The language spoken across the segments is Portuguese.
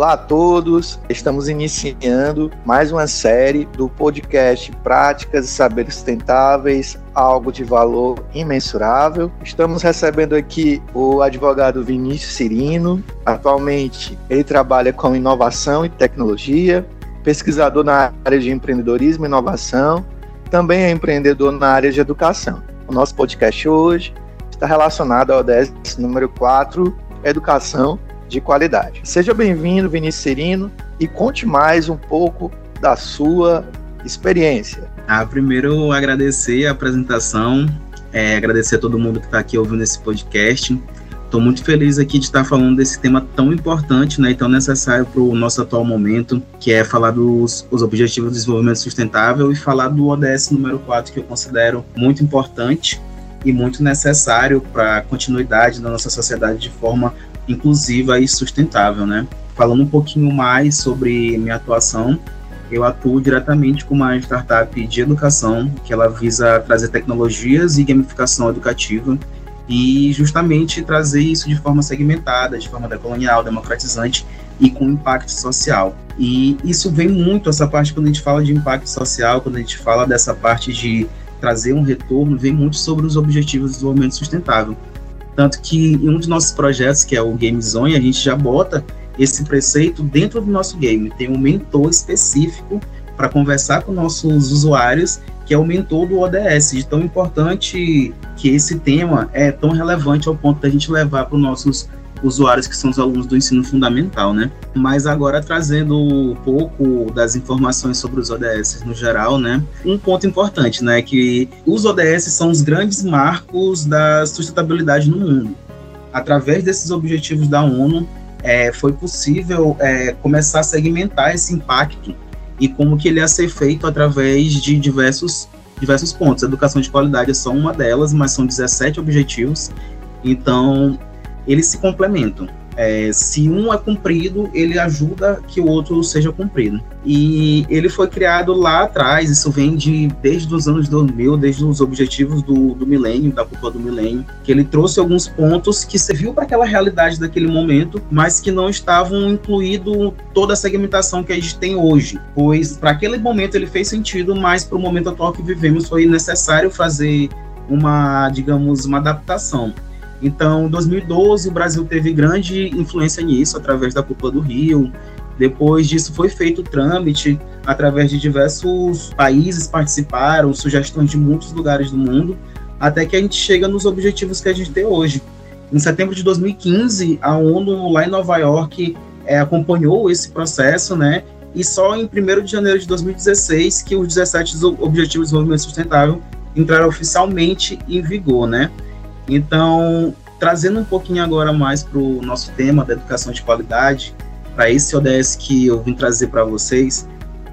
Olá a todos, estamos iniciando mais uma série do podcast Práticas e Saberes Sustentáveis, algo de valor imensurável. Estamos recebendo aqui o advogado Vinícius Cirino. Atualmente, ele trabalha com inovação e tecnologia, pesquisador na área de empreendedorismo e inovação, também é empreendedor na área de educação. O nosso podcast hoje está relacionado ao ODS número 4, Educação de qualidade. Seja bem-vindo, Vinícius Serino, e conte mais um pouco da sua experiência. Ah, primeiro agradecer a apresentação, é, agradecer a todo mundo que está aqui ouvindo esse podcast. Estou muito feliz aqui de estar falando desse tema tão importante né, e tão necessário para o nosso atual momento, que é falar dos os Objetivos de Desenvolvimento Sustentável e falar do ODS número 4, que eu considero muito importante e muito necessário para a continuidade da nossa sociedade de forma inclusiva e sustentável, né? Falando um pouquinho mais sobre minha atuação, eu atuo diretamente com uma startup de educação que ela visa trazer tecnologias e gamificação educativa e justamente trazer isso de forma segmentada, de forma decolonial, democratizante e com impacto social. E isso vem muito, essa parte quando a gente fala de impacto social, quando a gente fala dessa parte de trazer um retorno, vem muito sobre os objetivos de desenvolvimento sustentável. Tanto que em um dos nossos projetos, que é o Game Zone, a gente já bota esse preceito dentro do nosso game. Tem um mentor específico para conversar com nossos usuários, que é o mentor do ODS. De tão importante que esse tema é tão relevante ao ponto da gente levar para os nossos usuários que são os alunos do ensino fundamental, né? Mas agora trazendo um pouco das informações sobre os ODS no geral, né? Um ponto importante, né, que os ODS são os grandes marcos da sustentabilidade no mundo. Através desses objetivos da ONU, é, foi possível é, começar a segmentar esse impacto e como que ele ia ser feito através de diversos diversos pontos. A educação de qualidade é só uma delas, mas são 17 objetivos. Então, eles se complementam. É, se um é cumprido, ele ajuda que o outro seja cumprido. E ele foi criado lá atrás, isso vem de desde os anos 2000, desde os objetivos do, do milênio, da culpa do milênio, que ele trouxe alguns pontos que serviu para aquela realidade daquele momento, mas que não estavam incluído toda a segmentação que a gente tem hoje. Pois para aquele momento ele fez sentido, mas para o momento atual que vivemos foi necessário fazer uma, digamos, uma adaptação. Então, em 2012, o Brasil teve grande influência nisso, através da Culpa do Rio. Depois disso, foi feito o trâmite, através de diversos países participaram, sugestões de muitos lugares do mundo, até que a gente chega nos objetivos que a gente tem hoje. Em setembro de 2015, a ONU, lá em Nova York, é, acompanhou esse processo, né? E só em 1 de janeiro de 2016 que os 17 Objetivos de Desenvolvimento Sustentável entraram oficialmente em vigor, né? Então, trazendo um pouquinho agora mais para o nosso tema da educação de qualidade, para esse ODS que eu vim trazer para vocês,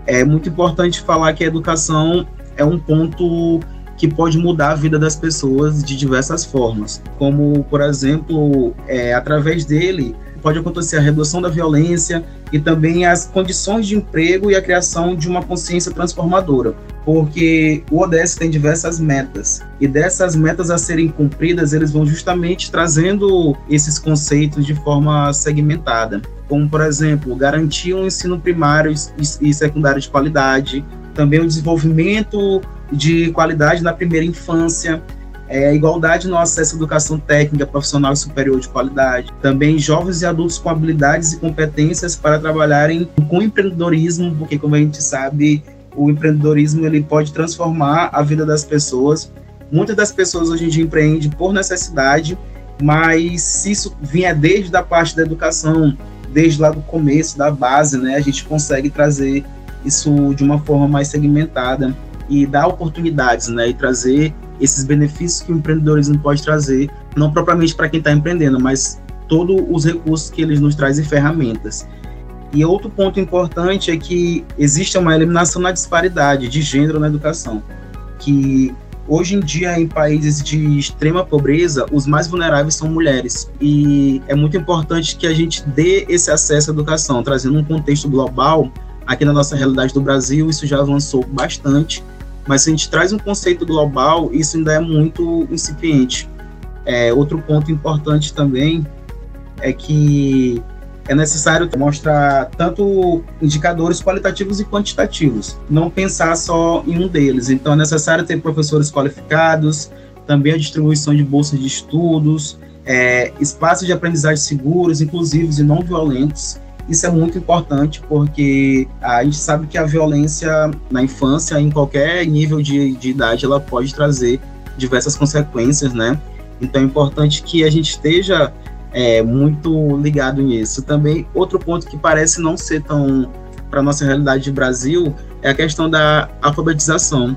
é muito importante falar que a educação é um ponto que pode mudar a vida das pessoas de diversas formas, como, por exemplo, é, através dele pode acontecer a redução da violência e também as condições de emprego e a criação de uma consciência transformadora, porque o ODS tem diversas metas e dessas metas a serem cumpridas, eles vão justamente trazendo esses conceitos de forma segmentada, como por exemplo, garantir um ensino primário e secundário de qualidade, também o desenvolvimento de qualidade na primeira infância, é, igualdade no acesso à educação técnica profissional e superior de qualidade. Também jovens e adultos com habilidades e competências para trabalharem com empreendedorismo, porque como a gente sabe, o empreendedorismo ele pode transformar a vida das pessoas. Muitas das pessoas hoje em dia empreendem por necessidade, mas se isso vier desde a parte da educação, desde lá do começo, da base, né, a gente consegue trazer isso de uma forma mais segmentada e dar oportunidades, né, e trazer esses benefícios que o empreendedorismo pode trazer, não propriamente para quem está empreendendo, mas todos os recursos que eles nos trazem ferramentas. E outro ponto importante é que existe uma eliminação na disparidade de gênero na educação, que hoje em dia em países de extrema pobreza, os mais vulneráveis são mulheres. E é muito importante que a gente dê esse acesso à educação, trazendo um contexto global. Aqui na nossa realidade do Brasil, isso já avançou bastante mas se a gente traz um conceito global, isso ainda é muito incipiente. É, outro ponto importante também é que é necessário mostrar tanto indicadores qualitativos e quantitativos, não pensar só em um deles. Então, é necessário ter professores qualificados, também a distribuição de bolsas de estudos, é, espaços de aprendizagem seguros, inclusivos e não violentos. Isso é muito importante porque a gente sabe que a violência na infância, em qualquer nível de, de idade, ela pode trazer diversas consequências, né? Então é importante que a gente esteja é, muito ligado nisso. Também, outro ponto que parece não ser tão para nossa realidade de Brasil é a questão da alfabetização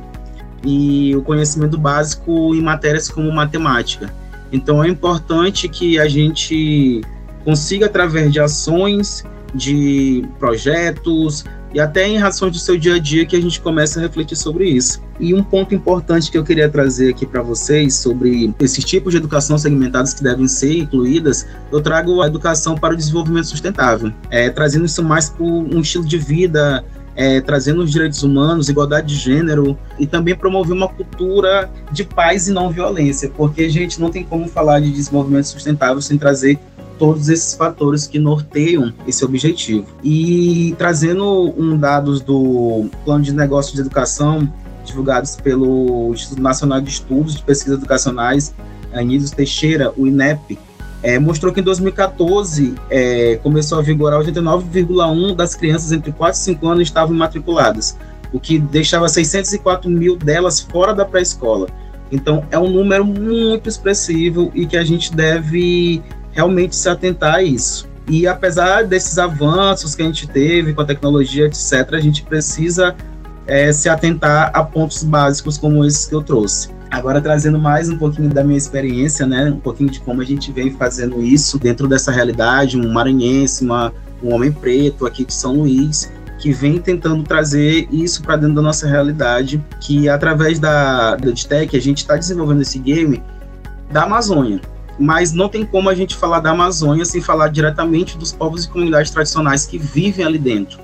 e o conhecimento básico em matérias como matemática. Então é importante que a gente consiga, através de ações, de projetos, e até em razões do seu dia a dia que a gente começa a refletir sobre isso. E um ponto importante que eu queria trazer aqui para vocês sobre esses tipos de educação segmentadas que devem ser incluídas, eu trago a educação para o desenvolvimento sustentável, é, trazendo isso mais para um estilo de vida é, trazendo os direitos humanos, igualdade de gênero e também promover uma cultura de paz e não violência, porque a gente não tem como falar de desenvolvimento sustentável sem trazer todos esses fatores que norteiam esse objetivo. E trazendo um dados do Plano de Negócios de Educação, divulgados pelo Instituto Nacional de Estudos de Pesquisas Educacionais, Anísio Teixeira, o INEP, é, mostrou que em 2014 é, começou a vigorar 89,1% das crianças entre 4 e 5 anos estavam matriculadas, o que deixava 604 mil delas fora da pré-escola. Então, é um número muito expressivo e que a gente deve realmente se atentar a isso. E apesar desses avanços que a gente teve com a tecnologia, etc., a gente precisa é, se atentar a pontos básicos como esses que eu trouxe. Agora trazendo mais um pouquinho da minha experiência, né, um pouquinho de como a gente vem fazendo isso dentro dessa realidade, um maranhense, uma, um homem preto aqui de São Luís, que vem tentando trazer isso para dentro da nossa realidade, que através da, EdTech a gente está desenvolvendo esse game da Amazônia mas não tem como a gente falar da Amazônia sem falar diretamente dos povos e comunidades tradicionais que vivem ali dentro.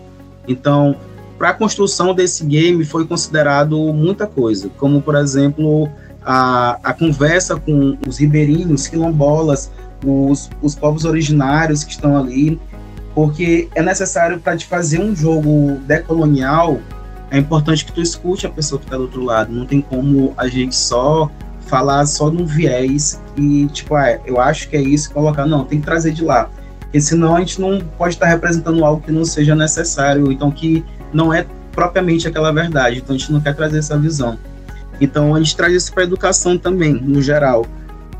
Então, para a construção desse game foi considerado muita coisa, como por exemplo a, a conversa com os ribeirinhos, quilombolas, os, os povos originários que estão ali, porque é necessário para te fazer um jogo decolonial, é importante que tu escute a pessoa que está do outro lado. Não tem como a gente só falar só num viés e, tipo, ah, eu acho que é isso, colocar. Não, tem que trazer de lá. Porque senão a gente não pode estar representando algo que não seja necessário, então que não é propriamente aquela verdade. Então a gente não quer trazer essa visão. Então a gente traz isso para a educação também, no geral.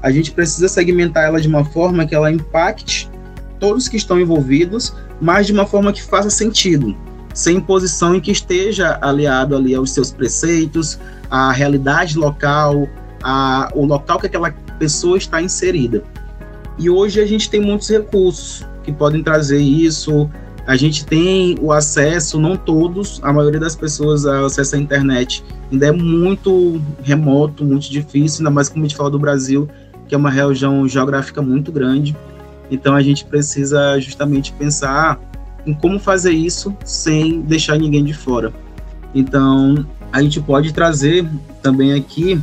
A gente precisa segmentar ela de uma forma que ela impacte todos que estão envolvidos, mas de uma forma que faça sentido, sem imposição e que esteja aliado ali aos seus preceitos, à realidade local, a, o local que aquela pessoa está inserida. E hoje a gente tem muitos recursos que podem trazer isso. A gente tem o acesso, não todos, a maioria das pessoas a acesso à internet ainda é muito remoto, muito difícil, ainda mais como a gente fala do Brasil, que é uma região geográfica muito grande. Então a gente precisa justamente pensar em como fazer isso sem deixar ninguém de fora. Então a gente pode trazer também aqui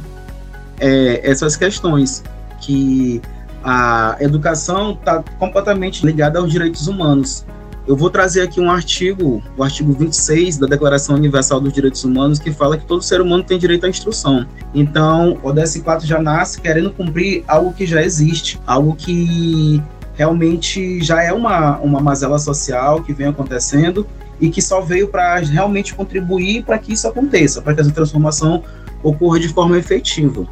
é, essas questões, que a educação está completamente ligada aos direitos humanos. Eu vou trazer aqui um artigo, o artigo 26 da Declaração Universal dos Direitos Humanos, que fala que todo ser humano tem direito à instrução. Então, o DS4 já nasce querendo cumprir algo que já existe, algo que realmente já é uma, uma mazela social que vem acontecendo e que só veio para realmente contribuir para que isso aconteça, para que essa transformação ocorra de forma efetiva.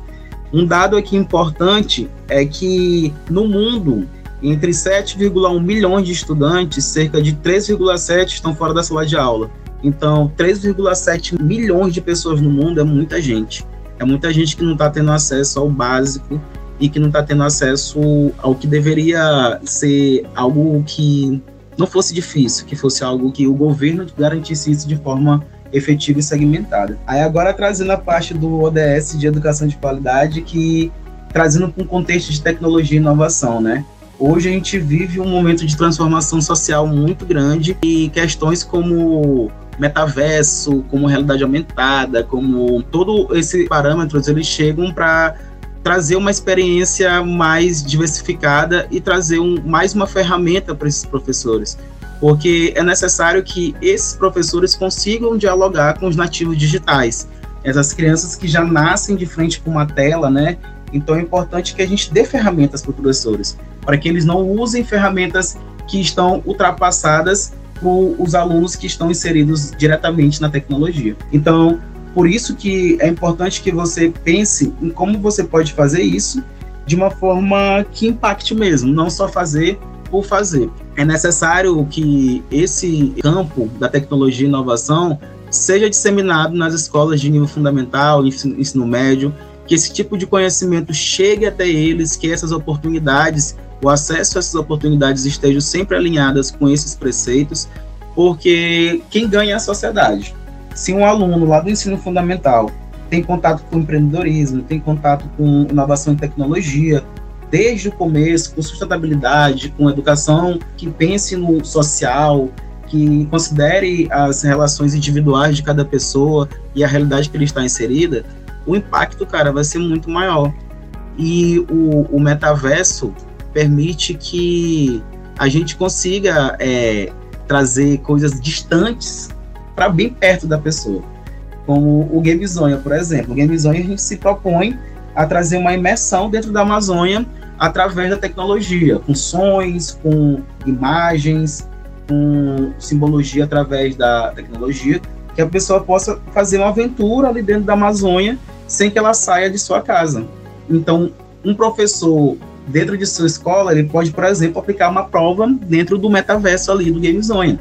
Um dado aqui importante é que no mundo, entre 7,1 milhões de estudantes, cerca de 3,7 estão fora da sala de aula. Então, 3,7 milhões de pessoas no mundo é muita gente. É muita gente que não está tendo acesso ao básico e que não está tendo acesso ao que deveria ser algo que não fosse difícil, que fosse algo que o governo garantisse isso de forma efetiva e segmentada. Aí agora trazendo a parte do ODS de educação de qualidade, que trazendo para um contexto de tecnologia e inovação, né? Hoje a gente vive um momento de transformação social muito grande e questões como metaverso, como realidade aumentada, como todo esse parâmetros, eles chegam para trazer uma experiência mais diversificada e trazer um, mais uma ferramenta para esses professores, porque é necessário que esses professores consigam dialogar com os nativos digitais, essas crianças que já nascem de frente com uma tela, né? Então é importante que a gente dê ferramentas para os professores, para que eles não usem ferramentas que estão ultrapassadas para os alunos que estão inseridos diretamente na tecnologia. Então, por isso que é importante que você pense em como você pode fazer isso de uma forma que impacte mesmo, não só fazer por fazer. É necessário que esse campo da tecnologia e inovação seja disseminado nas escolas de nível fundamental, ensino, médio, que esse tipo de conhecimento chegue até eles, que essas oportunidades, o acesso a essas oportunidades estejam sempre alinhadas com esses preceitos, porque quem ganha é a sociedade. Se um aluno lá do ensino fundamental tem contato com empreendedorismo, tem contato com inovação e tecnologia, desde o começo, com sustentabilidade, com educação que pense no social, que considere as relações individuais de cada pessoa e a realidade que ele está inserida, o impacto, cara, vai ser muito maior. E o, o metaverso permite que a gente consiga é, trazer coisas distantes para bem perto da pessoa. Como o Gamezonha, por exemplo. O Gamezonha a gente se propõe a trazer uma imersão dentro da Amazônia através da tecnologia, com sons, com imagens, com simbologia através da tecnologia, que a pessoa possa fazer uma aventura ali dentro da Amazônia sem que ela saia de sua casa. Então, um professor dentro de sua escola, ele pode, por exemplo, aplicar uma prova dentro do metaverso ali do Gamezonha.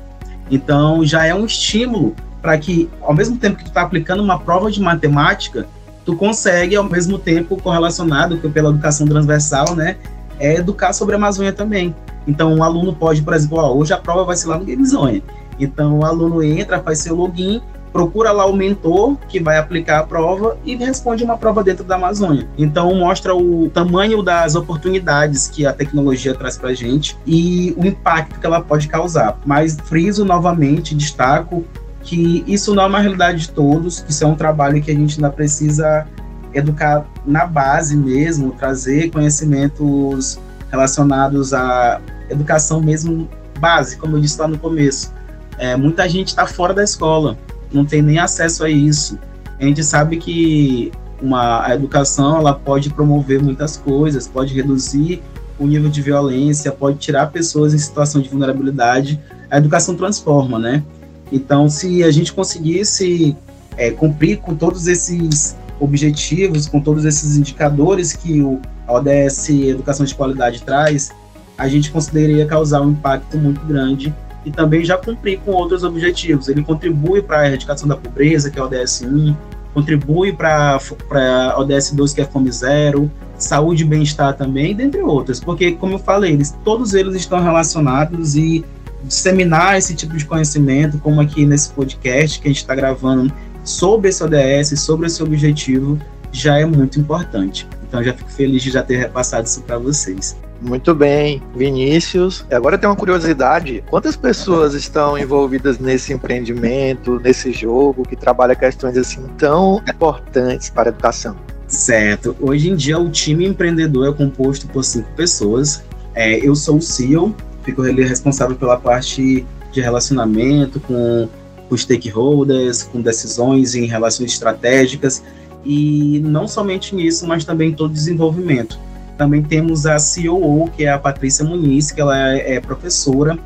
Então, já é um estímulo para que, ao mesmo tempo que tu está aplicando uma prova de matemática, tu consegue, ao mesmo tempo, correlacionado pela educação transversal, né, é educar sobre a Amazônia também. Então, um aluno pode, por exemplo, ó, hoje a prova vai ser lá no Gamezone. Então, o aluno entra, faz seu login, procura lá o mentor que vai aplicar a prova e responde uma prova dentro da Amazônia. Então mostra o tamanho das oportunidades que a tecnologia traz para a gente e o impacto que ela pode causar. Mas friso novamente, destaco que isso não é uma realidade de todos, que isso é um trabalho que a gente ainda precisa educar na base mesmo, trazer conhecimentos relacionados à educação mesmo base, como eu disse lá no começo. É, muita gente está fora da escola, não tem nem acesso a isso. A gente sabe que uma, a educação ela pode promover muitas coisas, pode reduzir o nível de violência, pode tirar pessoas em situação de vulnerabilidade. A educação transforma, né? Então, se a gente conseguisse é, cumprir com todos esses objetivos, com todos esses indicadores que o, ODS Educação de Qualidade traz, a gente consideraria causar um impacto muito grande e também já cumprir com outros objetivos. Ele contribui para a erradicação da pobreza, que é o ODS 1, contribui para a ODS 2, que é Fome Zero, saúde e bem-estar também, dentre outras. Porque, como eu falei, eles, todos eles estão relacionados e disseminar esse tipo de conhecimento, como aqui nesse podcast que a gente está gravando sobre esse ODS, sobre esse objetivo, já é muito importante. Então, já fico feliz de já ter repassado isso para vocês. Muito bem, Vinícius. Agora tem uma curiosidade: quantas pessoas estão envolvidas nesse empreendimento, nesse jogo, que trabalha questões assim tão importantes para a educação? Certo. Hoje em dia, o time empreendedor é composto por cinco pessoas. É, eu sou o CEO, fico responsável pela parte de relacionamento com os stakeholders, com decisões em relações estratégicas, e não somente nisso, mas também todo desenvolvimento. Também temos a COO, que é a Patrícia Muniz, que ela é, é professora.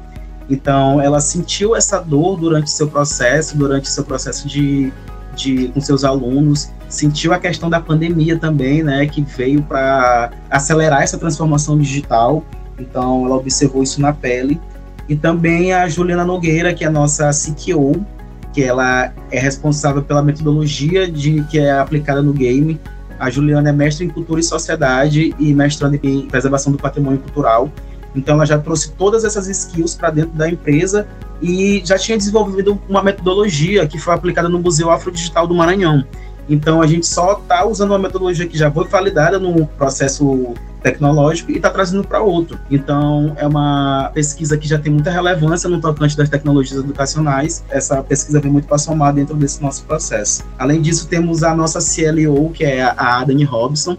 Então, ela sentiu essa dor durante seu processo, durante seu processo de, de com seus alunos, sentiu a questão da pandemia também, né, que veio para acelerar essa transformação digital. Então, ela observou isso na pele. E também a Juliana Nogueira, que é a nossa CTO, que ela é responsável pela metodologia de que é aplicada no game a Juliana é mestre em cultura e sociedade e mestrando em preservação do patrimônio cultural. Então, ela já trouxe todas essas skills para dentro da empresa e já tinha desenvolvido uma metodologia que foi aplicada no Museu Afrodigital do Maranhão. Então, a gente só está usando uma metodologia que já foi validada no processo tecnológico e está trazendo para outro. Então, é uma pesquisa que já tem muita relevância no tocante das tecnologias educacionais. Essa pesquisa vem muito para somar dentro desse nosso processo. Além disso, temos a nossa CLO, que é a Adani Robson.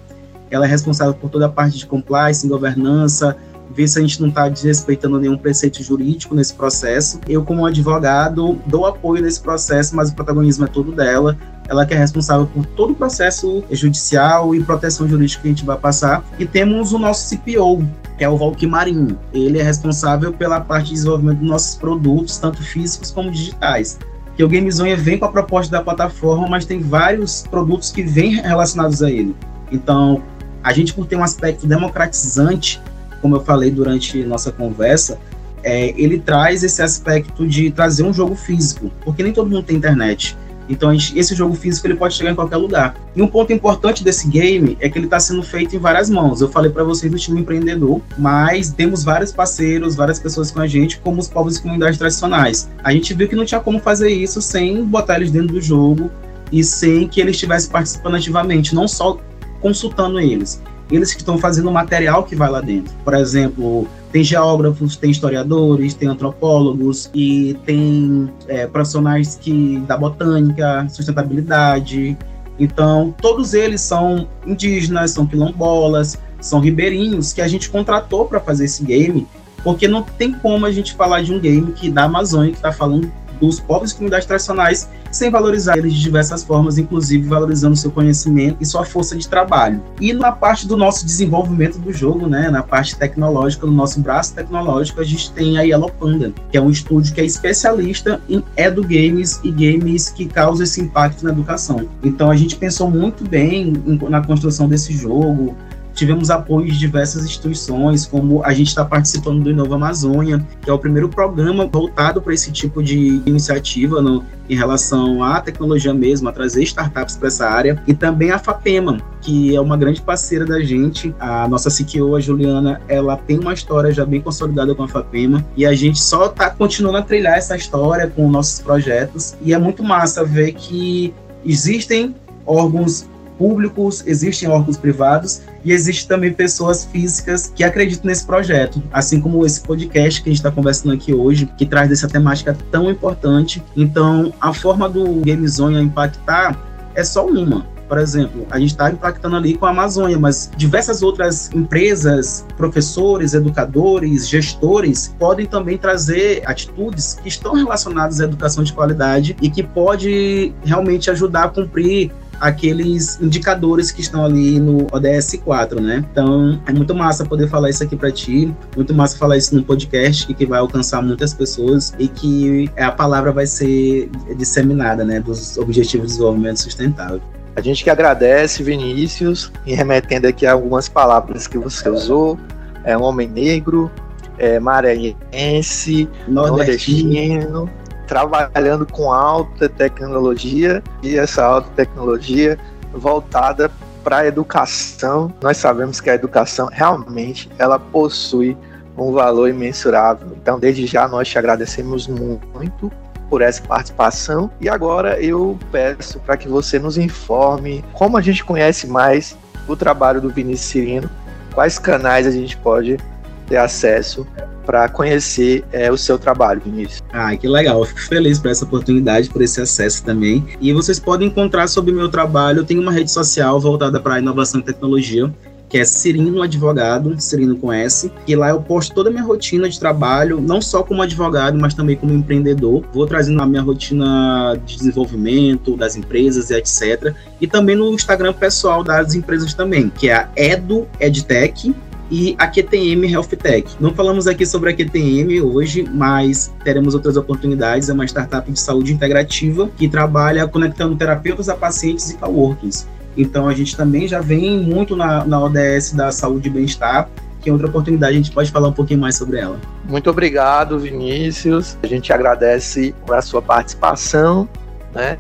ela é responsável por toda a parte de compliance, governança, ver se a gente não está desrespeitando nenhum preceito jurídico nesse processo. Eu, como advogado, dou apoio nesse processo, mas o protagonismo é todo dela. Ela que é responsável por todo o processo judicial e proteção jurídica que a gente vai passar. E temos o nosso CPO, que é o Valky Marinho. Ele é responsável pela parte de desenvolvimento dos nossos produtos, tanto físicos como digitais. Que o GameZone vem com a proposta da plataforma, mas tem vários produtos que vêm relacionados a ele. Então, a gente, por ter um aspecto democratizante, como eu falei durante nossa conversa, é, ele traz esse aspecto de trazer um jogo físico, porque nem todo mundo tem internet. Então esse jogo físico ele pode chegar em qualquer lugar. E um ponto importante desse game é que ele está sendo feito em várias mãos. Eu falei para vocês do time empreendedor, mas temos vários parceiros, várias pessoas com a gente, como os povos e comunidades tradicionais. A gente viu que não tinha como fazer isso sem botar eles dentro do jogo e sem que eles estivessem participando ativamente, não só consultando eles eles que estão fazendo o material que vai lá dentro. Por exemplo, tem geógrafos, tem historiadores, tem antropólogos e tem é, profissionais que da botânica, sustentabilidade. Então, todos eles são indígenas, são quilombolas, são ribeirinhos que a gente contratou para fazer esse game, porque não tem como a gente falar de um game que da Amazônia que está falando dos povos e comunidades tradicionais, sem valorizar eles de diversas formas, inclusive valorizando seu conhecimento e sua força de trabalho. E na parte do nosso desenvolvimento do jogo, né, na parte tecnológica, no nosso braço tecnológico, a gente tem a Yellow Panda, que é um estúdio que é especialista em edu games e games que causam esse impacto na educação. Então a gente pensou muito bem na construção desse jogo, tivemos apoio de diversas instituições, como a gente está participando do Inova Amazônia, que é o primeiro programa voltado para esse tipo de iniciativa no, em relação à tecnologia mesmo, a trazer startups para essa área, e também a FAPEMA, que é uma grande parceira da gente. A nossa CTO, a Juliana, ela tem uma história já bem consolidada com a FAPEMA, e a gente só está continuando a trilhar essa história com nossos projetos, e é muito massa ver que existem órgãos públicos, existem órgãos privados e existem também pessoas físicas que acreditam nesse projeto, assim como esse podcast que a gente está conversando aqui hoje, que traz essa temática tão importante. Então, a forma do GameZone impactar é só uma. Por exemplo, a gente está impactando ali com a Amazônia, mas diversas outras empresas, professores, educadores, gestores podem também trazer atitudes que estão relacionadas à educação de qualidade e que pode realmente ajudar a cumprir aqueles indicadores que estão ali no ODS 4, né? Então, é muito massa poder falar isso aqui para ti, muito massa falar isso no podcast que vai alcançar muitas pessoas e que a palavra vai ser disseminada, né, dos Objetivos de Desenvolvimento Sustentável. A gente que agradece, Vinícius, e remetendo aqui algumas palavras que você usou, é um homem negro, é maranhense, nordestino, nordestino trabalhando com alta tecnologia e essa alta tecnologia voltada para a educação. Nós sabemos que a educação realmente ela possui um valor imensurável. Então, desde já nós te agradecemos muito por essa participação e agora eu peço para que você nos informe como a gente conhece mais o trabalho do Vinícius Cirino, quais canais a gente pode ter acesso para conhecer é, o seu trabalho, Vinícius. Ah, que legal. Eu fico feliz por essa oportunidade, por esse acesso também. E vocês podem encontrar sobre o meu trabalho. Eu tenho uma rede social voltada para inovação e tecnologia que é Cirino Advogado, Cirino com S, e lá eu posto toda a minha rotina de trabalho, não só como advogado, mas também como empreendedor. Vou trazendo a minha rotina de desenvolvimento das empresas e etc. E também no Instagram pessoal das empresas também, que é a Edu Edtech, e a QTM Health Tech. Não falamos aqui sobre a QTM hoje, mas teremos outras oportunidades. É uma startup de saúde integrativa que trabalha conectando terapeutas a pacientes e coworkings. Então a gente também já vem muito na, na ODS da saúde e bem-estar, que é outra oportunidade a gente pode falar um pouquinho mais sobre ela. Muito obrigado, Vinícius. A gente agradece a sua participação, né?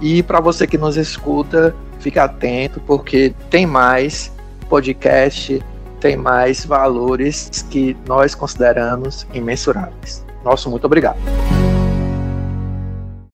E para você que nos escuta, fique atento porque tem mais podcast tem mais valores que nós consideramos imensuráveis. Nosso muito obrigado.